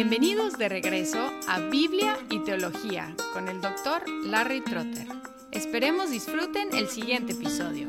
Bienvenidos de regreso a Biblia y Teología con el doctor Larry Trotter. Esperemos disfruten el siguiente episodio.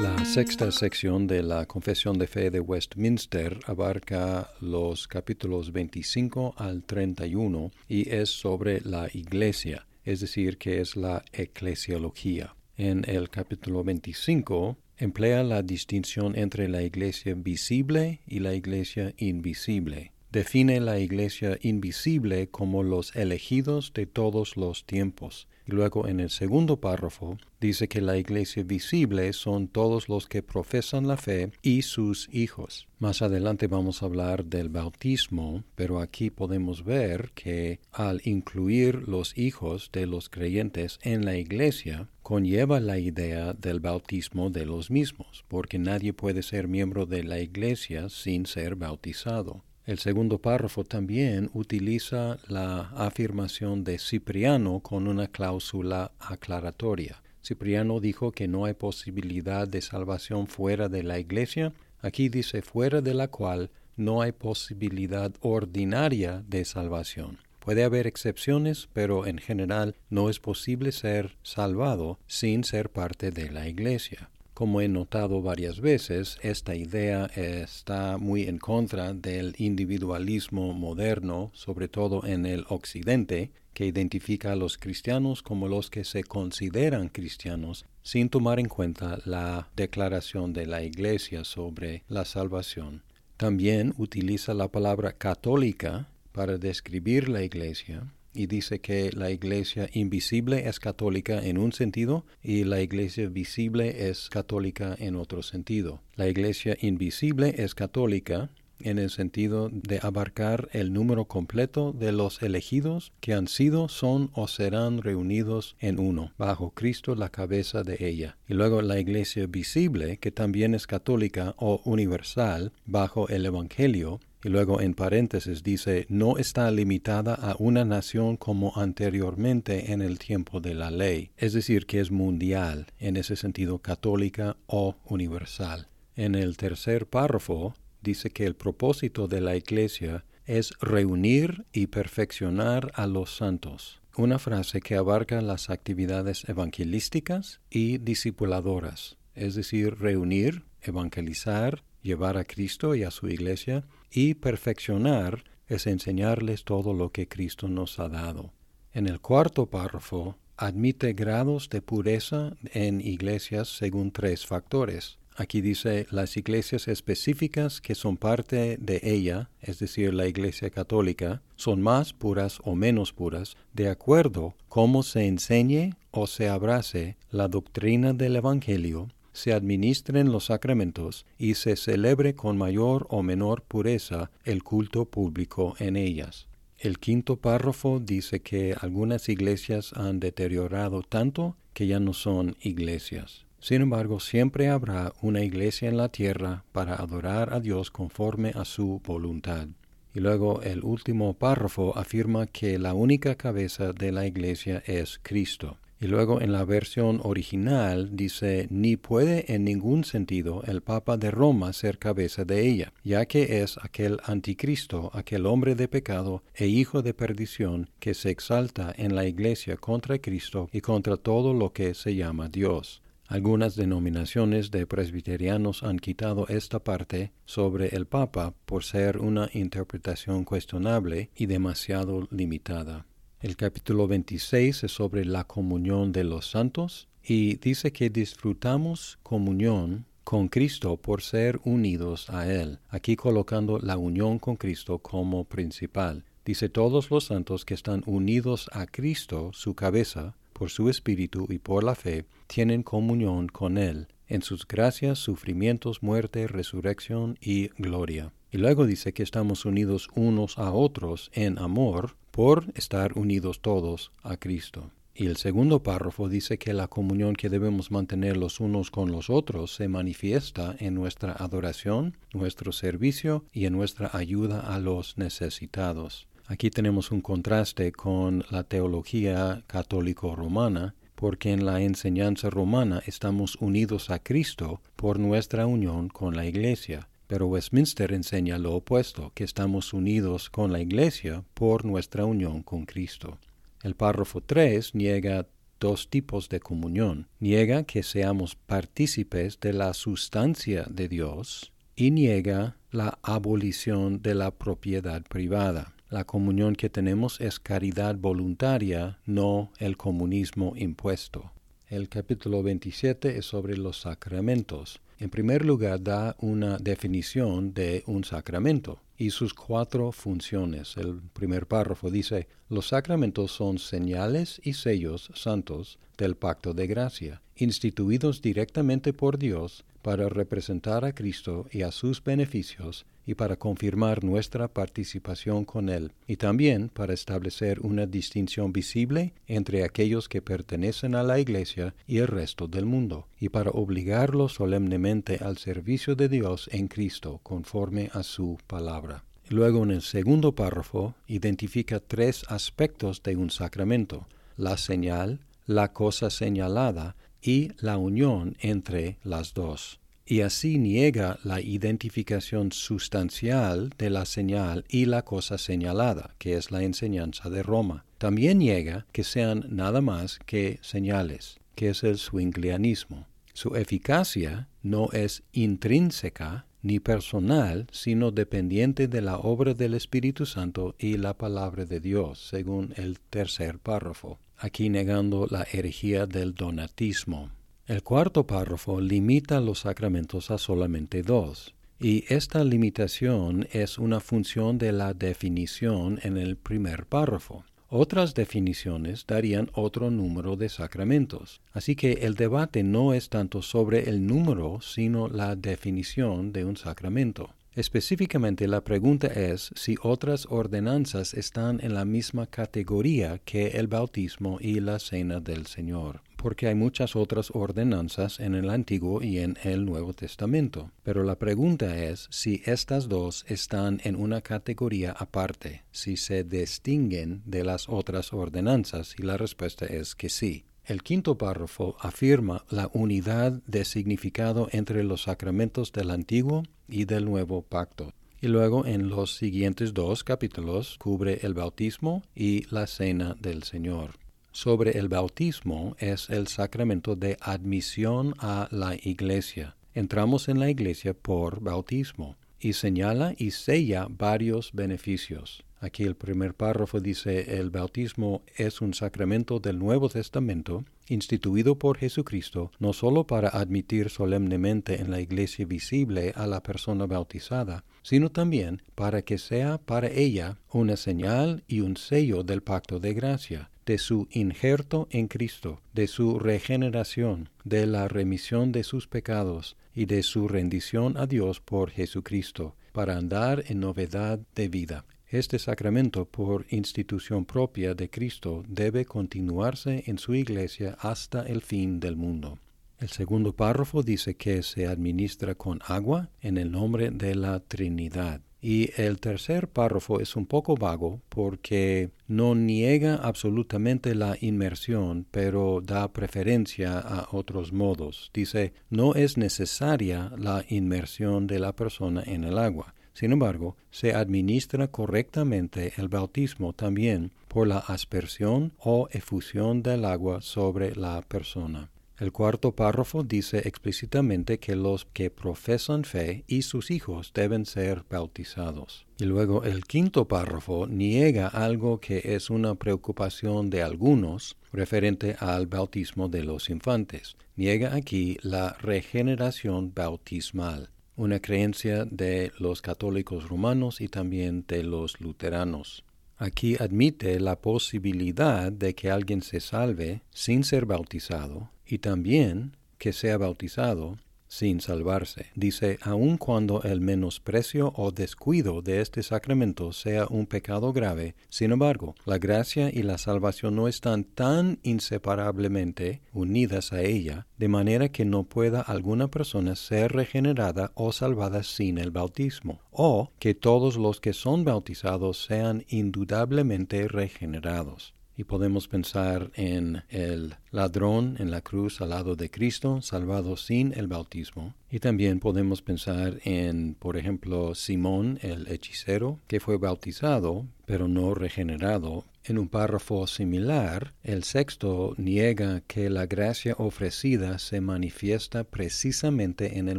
La sexta sección de la Confesión de Fe de Westminster abarca los capítulos 25 al 31 y es sobre la Iglesia, es decir, que es la eclesiología. En el capítulo 25 emplea la distinción entre la iglesia visible y la iglesia invisible. Define la iglesia invisible como los elegidos de todos los tiempos. Y luego en el segundo párrafo dice que la iglesia visible son todos los que profesan la fe y sus hijos. Más adelante vamos a hablar del bautismo, pero aquí podemos ver que al incluir los hijos de los creyentes en la iglesia, conlleva la idea del bautismo de los mismos, porque nadie puede ser miembro de la iglesia sin ser bautizado. El segundo párrafo también utiliza la afirmación de Cipriano con una cláusula aclaratoria. Cipriano dijo que no hay posibilidad de salvación fuera de la iglesia. Aquí dice fuera de la cual no hay posibilidad ordinaria de salvación. Puede haber excepciones, pero en general no es posible ser salvado sin ser parte de la iglesia. Como he notado varias veces, esta idea está muy en contra del individualismo moderno, sobre todo en el Occidente, que identifica a los cristianos como los que se consideran cristianos sin tomar en cuenta la declaración de la Iglesia sobre la salvación. También utiliza la palabra católica para describir la Iglesia y dice que la iglesia invisible es católica en un sentido y la iglesia visible es católica en otro sentido. La iglesia invisible es católica en el sentido de abarcar el número completo de los elegidos que han sido, son o serán reunidos en uno, bajo Cristo la cabeza de ella. Y luego la iglesia visible, que también es católica o universal, bajo el Evangelio, y luego en paréntesis dice, no está limitada a una nación como anteriormente en el tiempo de la ley, es decir, que es mundial, en ese sentido católica o universal. En el tercer párrafo dice que el propósito de la Iglesia es reunir y perfeccionar a los santos, una frase que abarca las actividades evangelísticas y discipuladoras, es decir, reunir, evangelizar, llevar a Cristo y a su iglesia, y perfeccionar es enseñarles todo lo que Cristo nos ha dado. En el cuarto párrafo admite grados de pureza en iglesias según tres factores. Aquí dice las iglesias específicas que son parte de ella, es decir, la iglesia católica, son más puras o menos puras, de acuerdo cómo se enseñe o se abrace la doctrina del Evangelio se administren los sacramentos y se celebre con mayor o menor pureza el culto público en ellas. El quinto párrafo dice que algunas iglesias han deteriorado tanto que ya no son iglesias. Sin embargo, siempre habrá una iglesia en la tierra para adorar a Dios conforme a su voluntad. Y luego el último párrafo afirma que la única cabeza de la iglesia es Cristo. Y luego en la versión original dice, ni puede en ningún sentido el Papa de Roma ser cabeza de ella, ya que es aquel anticristo, aquel hombre de pecado e hijo de perdición que se exalta en la iglesia contra Cristo y contra todo lo que se llama Dios. Algunas denominaciones de presbiterianos han quitado esta parte sobre el Papa por ser una interpretación cuestionable y demasiado limitada. El capítulo 26 es sobre la comunión de los santos y dice que disfrutamos comunión con Cristo por ser unidos a Él, aquí colocando la unión con Cristo como principal. Dice todos los santos que están unidos a Cristo, su cabeza, por su espíritu y por la fe, tienen comunión con Él, en sus gracias, sufrimientos, muerte, resurrección y gloria. Y luego dice que estamos unidos unos a otros en amor por estar unidos todos a Cristo. Y el segundo párrafo dice que la comunión que debemos mantener los unos con los otros se manifiesta en nuestra adoración, nuestro servicio y en nuestra ayuda a los necesitados. Aquí tenemos un contraste con la teología católico-romana porque en la enseñanza romana estamos unidos a Cristo por nuestra unión con la Iglesia. Pero Westminster enseña lo opuesto, que estamos unidos con la Iglesia por nuestra unión con Cristo. El párrafo 3 niega dos tipos de comunión. Niega que seamos partícipes de la sustancia de Dios y niega la abolición de la propiedad privada. La comunión que tenemos es caridad voluntaria, no el comunismo impuesto. El capítulo 27 es sobre los sacramentos. En primer lugar, da una definición de un sacramento y sus cuatro funciones. El primer párrafo dice, los sacramentos son señales y sellos santos del pacto de gracia, instituidos directamente por Dios para representar a Cristo y a sus beneficios y para confirmar nuestra participación con Él, y también para establecer una distinción visible entre aquellos que pertenecen a la Iglesia y el resto del mundo, y para obligarlos solemnemente al servicio de Dios en Cristo conforme a su palabra. Luego en el segundo párrafo identifica tres aspectos de un sacramento, la señal, la cosa señalada y la unión entre las dos y así niega la identificación sustancial de la señal y la cosa señalada, que es la enseñanza de Roma. También niega que sean nada más que señales, que es el swinglianismo. Su eficacia no es intrínseca ni personal, sino dependiente de la obra del Espíritu Santo y la palabra de Dios, según el tercer párrafo, aquí negando la herejía del donatismo. El cuarto párrafo limita los sacramentos a solamente dos, y esta limitación es una función de la definición en el primer párrafo. Otras definiciones darían otro número de sacramentos. Así que el debate no es tanto sobre el número, sino la definición de un sacramento. Específicamente la pregunta es si otras ordenanzas están en la misma categoría que el bautismo y la cena del Señor porque hay muchas otras ordenanzas en el Antiguo y en el Nuevo Testamento. Pero la pregunta es si estas dos están en una categoría aparte, si se distinguen de las otras ordenanzas, y la respuesta es que sí. El quinto párrafo afirma la unidad de significado entre los sacramentos del Antiguo y del Nuevo Pacto. Y luego en los siguientes dos capítulos cubre el bautismo y la cena del Señor sobre el bautismo es el sacramento de admisión a la iglesia. Entramos en la iglesia por bautismo y señala y sella varios beneficios. Aquí el primer párrafo dice, el bautismo es un sacramento del Nuevo Testamento instituido por Jesucristo no sólo para admitir solemnemente en la iglesia visible a la persona bautizada, sino también para que sea para ella una señal y un sello del pacto de gracia, de su injerto en Cristo, de su regeneración, de la remisión de sus pecados y de su rendición a Dios por Jesucristo, para andar en novedad de vida. Este sacramento, por institución propia de Cristo, debe continuarse en su iglesia hasta el fin del mundo. El segundo párrafo dice que se administra con agua en el nombre de la Trinidad. Y el tercer párrafo es un poco vago porque no niega absolutamente la inmersión, pero da preferencia a otros modos. Dice, no es necesaria la inmersión de la persona en el agua. Sin embargo, se administra correctamente el bautismo también por la aspersión o efusión del agua sobre la persona. El cuarto párrafo dice explícitamente que los que profesan fe y sus hijos deben ser bautizados. Y luego el quinto párrafo niega algo que es una preocupación de algunos referente al bautismo de los infantes. Niega aquí la regeneración bautismal, una creencia de los católicos romanos y también de los luteranos. Aquí admite la posibilidad de que alguien se salve sin ser bautizado y también que sea bautizado sin salvarse. Dice, aun cuando el menosprecio o descuido de este sacramento sea un pecado grave, sin embargo, la gracia y la salvación no están tan inseparablemente unidas a ella, de manera que no pueda alguna persona ser regenerada o salvada sin el bautismo, o que todos los que son bautizados sean indudablemente regenerados. Y podemos pensar en el ladrón en la cruz al lado de Cristo, salvado sin el bautismo. Y también podemos pensar en, por ejemplo, Simón el hechicero, que fue bautizado, pero no regenerado. En un párrafo similar, el sexto niega que la gracia ofrecida se manifiesta precisamente en el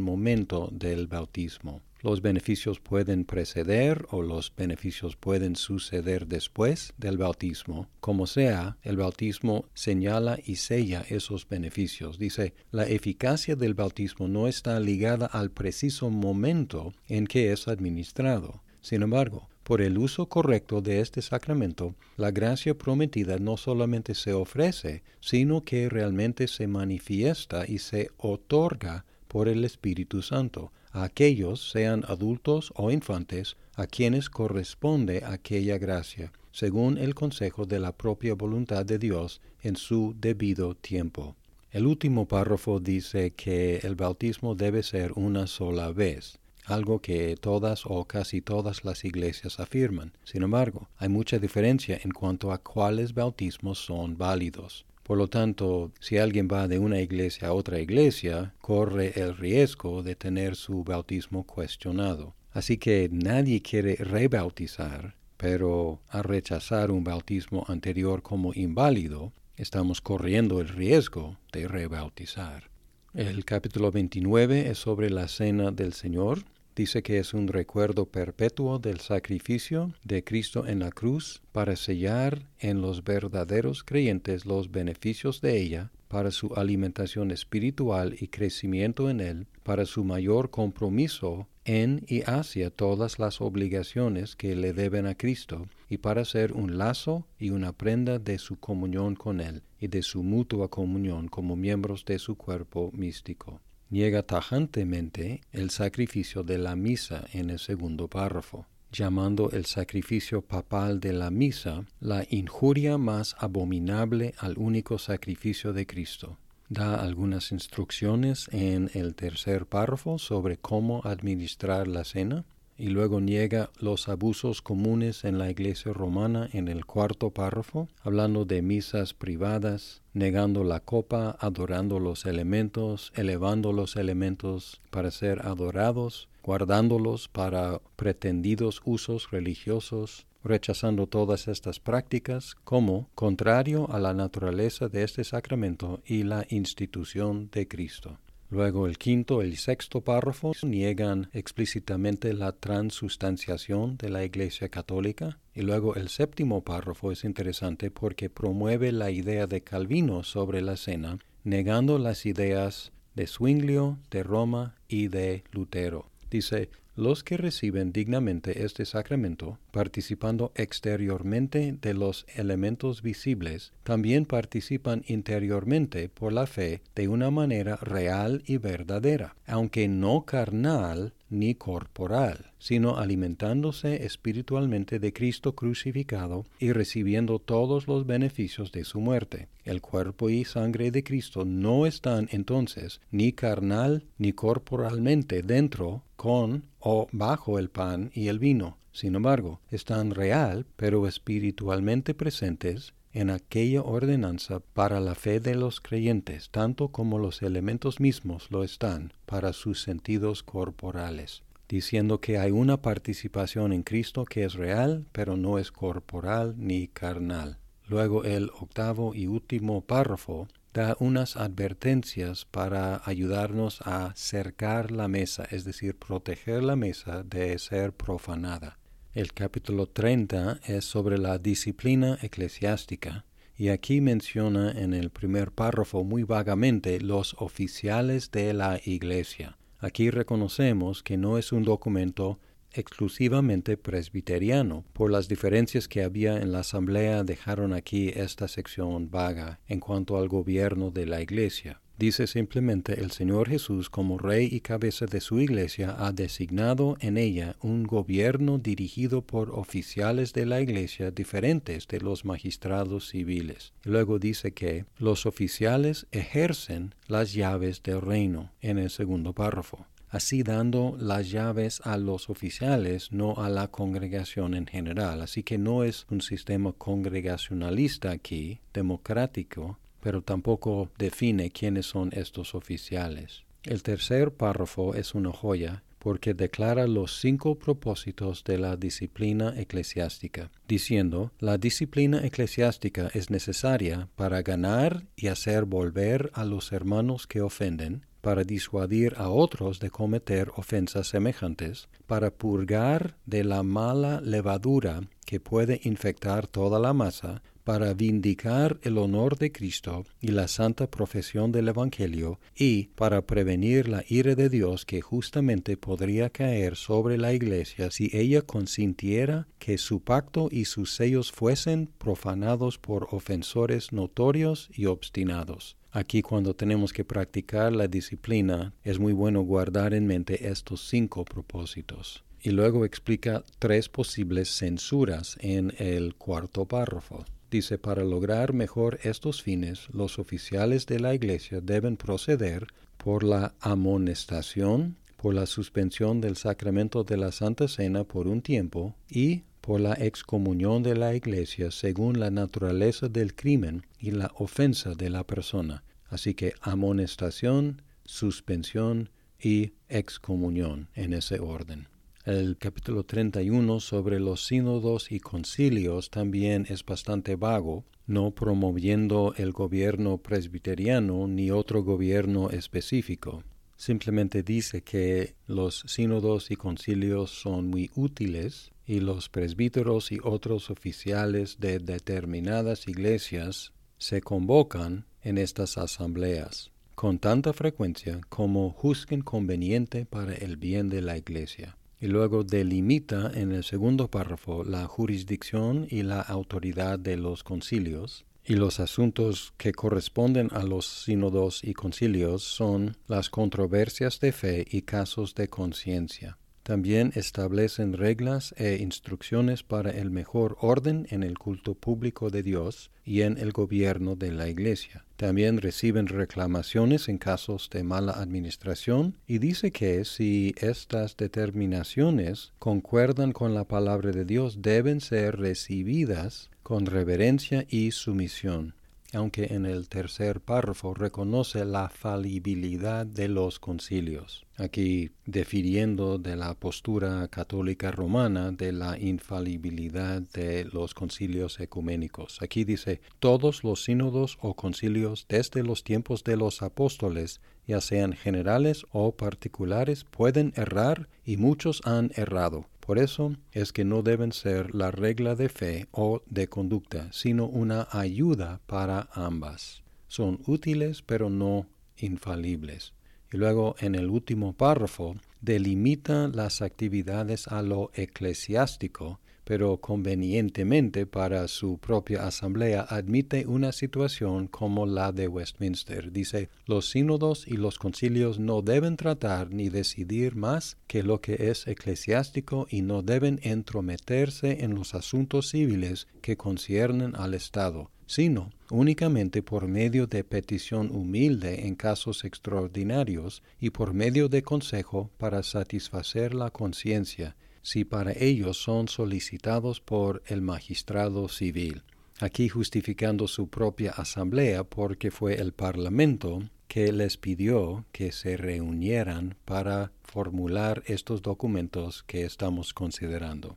momento del bautismo. Los beneficios pueden preceder o los beneficios pueden suceder después del bautismo. Como sea, el bautismo señala y sella esos beneficios. Dice, la eficacia del bautismo no está ligada al preciso momento en que es administrado. Sin embargo, por el uso correcto de este sacramento, la gracia prometida no solamente se ofrece, sino que realmente se manifiesta y se otorga por el Espíritu Santo a aquellos, sean adultos o infantes, a quienes corresponde aquella gracia, según el consejo de la propia voluntad de Dios en su debido tiempo. El último párrafo dice que el bautismo debe ser una sola vez, algo que todas o casi todas las iglesias afirman. Sin embargo, hay mucha diferencia en cuanto a cuáles bautismos son válidos. Por lo tanto, si alguien va de una iglesia a otra iglesia, corre el riesgo de tener su bautismo cuestionado. Así que nadie quiere rebautizar, pero al rechazar un bautismo anterior como inválido, estamos corriendo el riesgo de rebautizar. El capítulo 29 es sobre la cena del Señor Dice que es un recuerdo perpetuo del sacrificio de Cristo en la cruz para sellar en los verdaderos creyentes los beneficios de ella, para su alimentación espiritual y crecimiento en él, para su mayor compromiso en y hacia todas las obligaciones que le deben a Cristo, y para ser un lazo y una prenda de su comunión con Él y de su mutua comunión como miembros de su cuerpo místico niega tajantemente el sacrificio de la misa en el segundo párrafo, llamando el sacrificio papal de la misa la injuria más abominable al único sacrificio de Cristo. Da algunas instrucciones en el tercer párrafo sobre cómo administrar la cena y luego niega los abusos comunes en la iglesia romana en el cuarto párrafo, hablando de misas privadas, negando la copa, adorando los elementos, elevando los elementos para ser adorados, guardándolos para pretendidos usos religiosos, rechazando todas estas prácticas como contrario a la naturaleza de este sacramento y la institución de Cristo. Luego el quinto y sexto párrafo niegan explícitamente la transustanciación de la Iglesia Católica. Y luego el séptimo párrafo es interesante porque promueve la idea de Calvino sobre la cena, negando las ideas de Zwinglio, de Roma y de Lutero. Dice, los que reciben dignamente este sacramento, participando exteriormente de los elementos visibles, también participan interiormente por la fe de una manera real y verdadera, aunque no carnal ni corporal, sino alimentándose espiritualmente de Cristo crucificado y recibiendo todos los beneficios de su muerte. El cuerpo y sangre de Cristo no están entonces ni carnal ni corporalmente dentro, con o bajo el pan y el vino. Sin embargo, están real, pero espiritualmente presentes en aquella ordenanza para la fe de los creyentes, tanto como los elementos mismos lo están para sus sentidos corporales, diciendo que hay una participación en Cristo que es real, pero no es corporal ni carnal. Luego el octavo y último párrafo da unas advertencias para ayudarnos a cercar la mesa, es decir, proteger la mesa de ser profanada. El capítulo 30 es sobre la disciplina eclesiástica y aquí menciona en el primer párrafo muy vagamente los oficiales de la Iglesia. Aquí reconocemos que no es un documento exclusivamente presbiteriano. Por las diferencias que había en la asamblea dejaron aquí esta sección vaga en cuanto al gobierno de la Iglesia. Dice simplemente el Señor Jesús como Rey y cabeza de su Iglesia ha designado en ella un gobierno dirigido por oficiales de la Iglesia diferentes de los magistrados civiles. luego dice que los oficiales ejercen las llaves del reino en el segundo párrafo. así dando las llaves a los oficiales, no a la congregación en general. Así que no es un sistema congregacionalista aquí, democrático, pero tampoco define quiénes son estos oficiales. El tercer párrafo es una joya porque declara los cinco propósitos de la disciplina eclesiástica, diciendo, la disciplina eclesiástica es necesaria para ganar y hacer volver a los hermanos que ofenden, para disuadir a otros de cometer ofensas semejantes, para purgar de la mala levadura que puede infectar toda la masa, para vindicar el honor de Cristo y la santa profesión del Evangelio, y para prevenir la ira de Dios que justamente podría caer sobre la Iglesia si ella consintiera que su pacto y sus sellos fuesen profanados por ofensores notorios y obstinados. Aquí cuando tenemos que practicar la disciplina es muy bueno guardar en mente estos cinco propósitos. Y luego explica tres posibles censuras en el cuarto párrafo. Dice, para lograr mejor estos fines, los oficiales de la Iglesia deben proceder por la amonestación, por la suspensión del sacramento de la Santa Cena por un tiempo y por la excomunión de la Iglesia según la naturaleza del crimen y la ofensa de la persona. Así que amonestación, suspensión y excomunión en ese orden. El capítulo 31 sobre los sínodos y concilios también es bastante vago, no promoviendo el gobierno presbiteriano ni otro gobierno específico. Simplemente dice que los sínodos y concilios son muy útiles y los presbíteros y otros oficiales de determinadas iglesias se convocan en estas asambleas con tanta frecuencia como juzguen conveniente para el bien de la iglesia y luego delimita en el segundo párrafo la jurisdicción y la autoridad de los concilios, y los asuntos que corresponden a los sínodos y concilios son las controversias de fe y casos de conciencia. También establecen reglas e instrucciones para el mejor orden en el culto público de Dios y en el gobierno de la Iglesia. También reciben reclamaciones en casos de mala administración y dice que si estas determinaciones concuerdan con la palabra de Dios deben ser recibidas con reverencia y sumisión aunque en el tercer párrafo reconoce la falibilidad de los concilios, aquí definiendo de la postura católica romana de la infalibilidad de los concilios ecuménicos. Aquí dice, todos los sínodos o concilios desde los tiempos de los apóstoles, ya sean generales o particulares, pueden errar y muchos han errado por eso es que no deben ser la regla de fe o de conducta, sino una ayuda para ambas. Son útiles pero no infalibles. Y luego en el último párrafo delimita las actividades a lo eclesiástico pero convenientemente para su propia asamblea admite una situación como la de Westminster. Dice, los sínodos y los concilios no deben tratar ni decidir más que lo que es eclesiástico y no deben entrometerse en los asuntos civiles que conciernen al Estado sino únicamente por medio de petición humilde en casos extraordinarios y por medio de consejo para satisfacer la conciencia si para ellos son solicitados por el magistrado civil, aquí justificando su propia asamblea porque fue el Parlamento que les pidió que se reunieran para formular estos documentos que estamos considerando.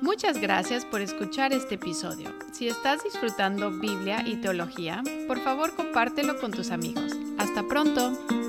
Muchas gracias por escuchar este episodio. Si estás disfrutando Biblia y teología, por favor compártelo con tus amigos. Hasta pronto.